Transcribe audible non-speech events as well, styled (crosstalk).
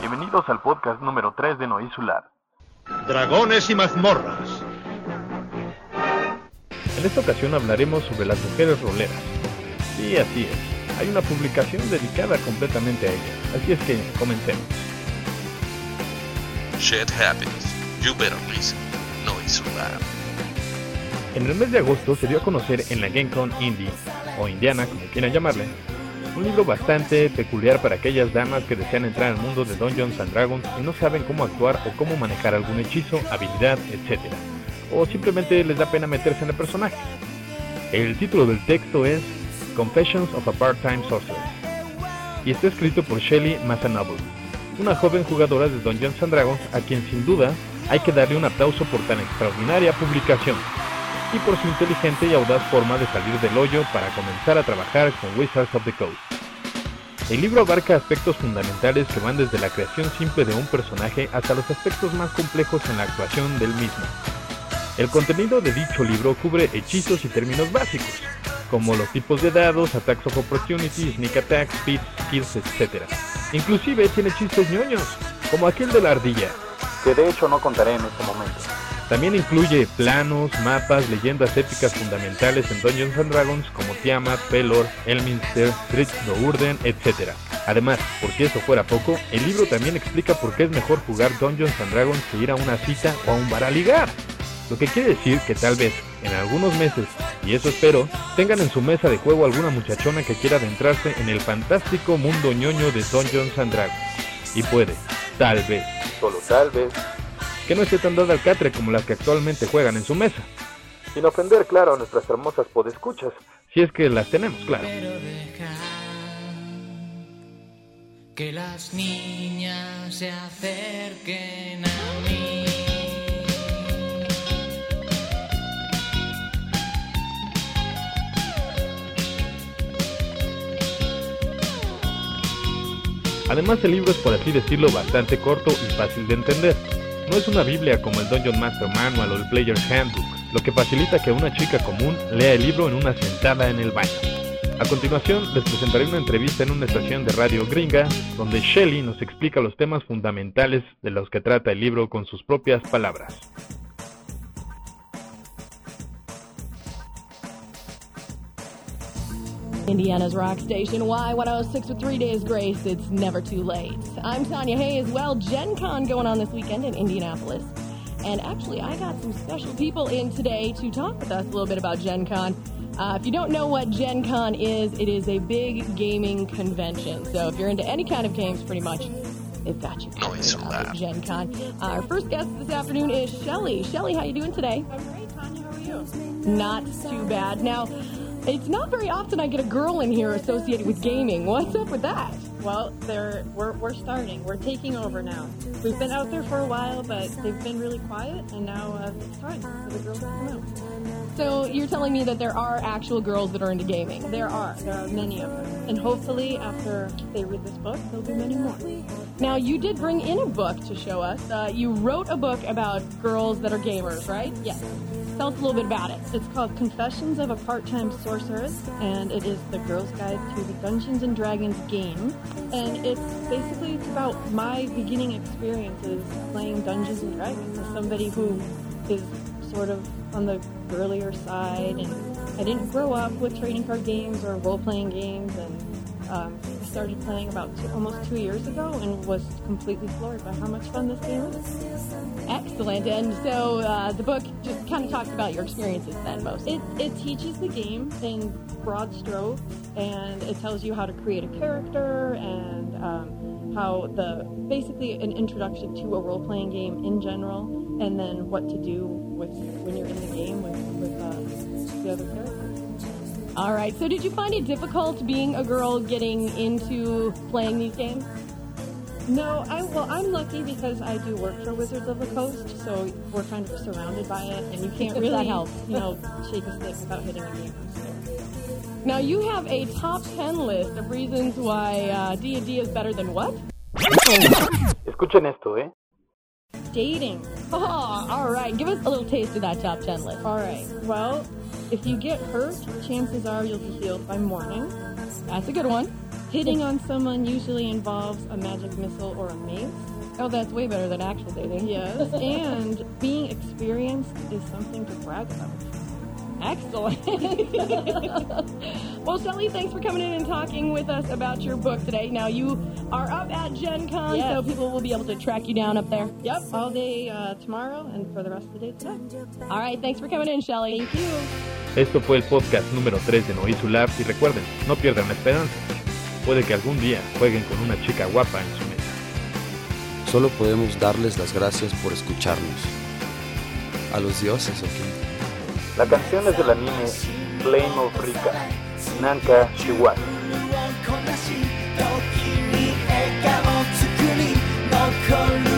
Bienvenidos al podcast número 3 de Noisular. Dragones y mazmorras. En esta ocasión hablaremos sobre las mujeres roleras. Sí, así es. Hay una publicación dedicada completamente a ellas. Así es que comencemos. Shit happens. You better listen. Noisular. En el mes de agosto se dio a conocer en la GameCon Indie, o Indiana como quieran llamarle, un libro bastante peculiar para aquellas damas que desean entrar al mundo de Dungeons and Dragons y no saben cómo actuar o cómo manejar algún hechizo, habilidad, etc. O simplemente les da pena meterse en el personaje. El título del texto es Confessions of a Part-Time Sorceress y está escrito por Shelly Masanable, una joven jugadora de Dungeons and Dragons a quien sin duda hay que darle un aplauso por tan extraordinaria publicación y por su inteligente y audaz forma de salir del hoyo para comenzar a trabajar con Wizards of the Coast. El libro abarca aspectos fundamentales que van desde la creación simple de un personaje hasta los aspectos más complejos en la actuación del mismo. El contenido de dicho libro cubre hechizos y términos básicos, como los tipos de dados, attacks of opportunity, sneak attacks, speed, skills, etc. Inclusive tiene chistes ñoños, como aquel de la ardilla, que de hecho no contaré en este momento. También incluye planos, mapas, leyendas épicas fundamentales en Dungeons and Dragons como Tiamat, Pelor, Elminster, Trix Urden, etc. Además, por si eso fuera poco, el libro también explica por qué es mejor jugar Dungeons and Dragons que ir a una cita o a un bar a ligar. Lo que quiere decir que tal vez, en algunos meses, y eso espero, tengan en su mesa de juego alguna muchachona que quiera adentrarse en el fantástico mundo ñoño de Dungeons and Dragons. Y puede, tal vez, solo tal vez, que no esté tan dada al catre como las que actualmente juegan en su mesa. Sin ofender, claro, a nuestras hermosas podescuchas, si es que las tenemos, claro. que las niñas se acerquen a mí. Además el libro es por así decirlo bastante corto y fácil de entender. No es una Biblia como el Dungeon Master Manual o el Player's Handbook, lo que facilita que una chica común lea el libro en una sentada en el baño. A continuación, les presentaré una entrevista en una estación de radio gringa, donde Shelley nos explica los temas fundamentales de los que trata el libro con sus propias palabras. Indiana's rock station, Y106 with three days grace. It's never too late. I'm Tanya Hayes. Well, Gen Con going on this weekend in Indianapolis. And actually, I got some special people in today to talk with us a little bit about Gen Con. Uh, if you don't know what Gen Con is, it is a big gaming convention. So if you're into any kind of games, pretty much, they've got you Noise at Gen Con. Uh, our first guest this afternoon is Shelly. Shelly, how you doing today? I'm great, Tanya. How are you? Not too bad. Now, it's not very often I get a girl in here associated with gaming. What's up with that? Well, they're we're, we're starting. We're taking over now. We've been out there for a while, but they've been really quiet, and now uh, it's time for the girls to come out. So you're telling me that there are actual girls that are into gaming? There are. There are many of them, and hopefully, after they read this book, there'll be many more. Now, you did bring in a book to show us. Uh, you wrote a book about girls that are gamers, right? Yes. Tell us a little bit about it. It's called Confessions of a Part-Time Sorceress, and it is the Girl's Guide to the Dungeons and Dragons game. And it's basically it's about my beginning experiences playing Dungeons and Dragons as somebody who is sort of on the girlier side, and I didn't grow up with trading card games or role-playing games, and um, started playing about two, almost two years ago, and was completely floored by how much fun this game is. Excellent. And so uh, the book just kind of talks about your experiences then, most. It, it teaches the game in broad strokes, and it tells you how to create a character and um, how the basically an introduction to a role-playing game in general, and then what to do with when you're in the game with, with uh, the other characters. All right. So did you find it difficult being a girl getting into playing these games? No, I well, I'm lucky because I do work for Wizards of the Coast, so we're kind of surrounded by it, and you can't That really, help, you know, shake a stick without hitting a game. Now you have a top 10 list of reasons why uh, D&D is better than what? Escuchen esto, ¿eh? Dating. Oh, (laughs) all right. Give us a little taste of that top 10 list. All right. Well, if you get hurt, chances are you'll be healed by morning. That's a good one. Hitting on someone usually involves a magic missile or a mace. Oh, that's way better than actual dating. Yes, and being experienced is something to brag about. Excellent. well, Shelly, thanks for coming in and talking with us about your book today. Now, you are up at Gen Con, Yes. so people will be able to track you down up there. Yep, all day uh, tomorrow and for the rest of the day today. All right, thanks for coming in, Shelly. Thank you. Esto fue el podcast número 3 de Noizu Labs y recuerden, no pierdan la esperanza. Puede que algún día jueguen con una chica guapa en su mesa. Solo podemos darles las gracias por escucharnos. A los dioses, ok. La canción es del anime Flame of Rika, Nanka Shiwaki.「残る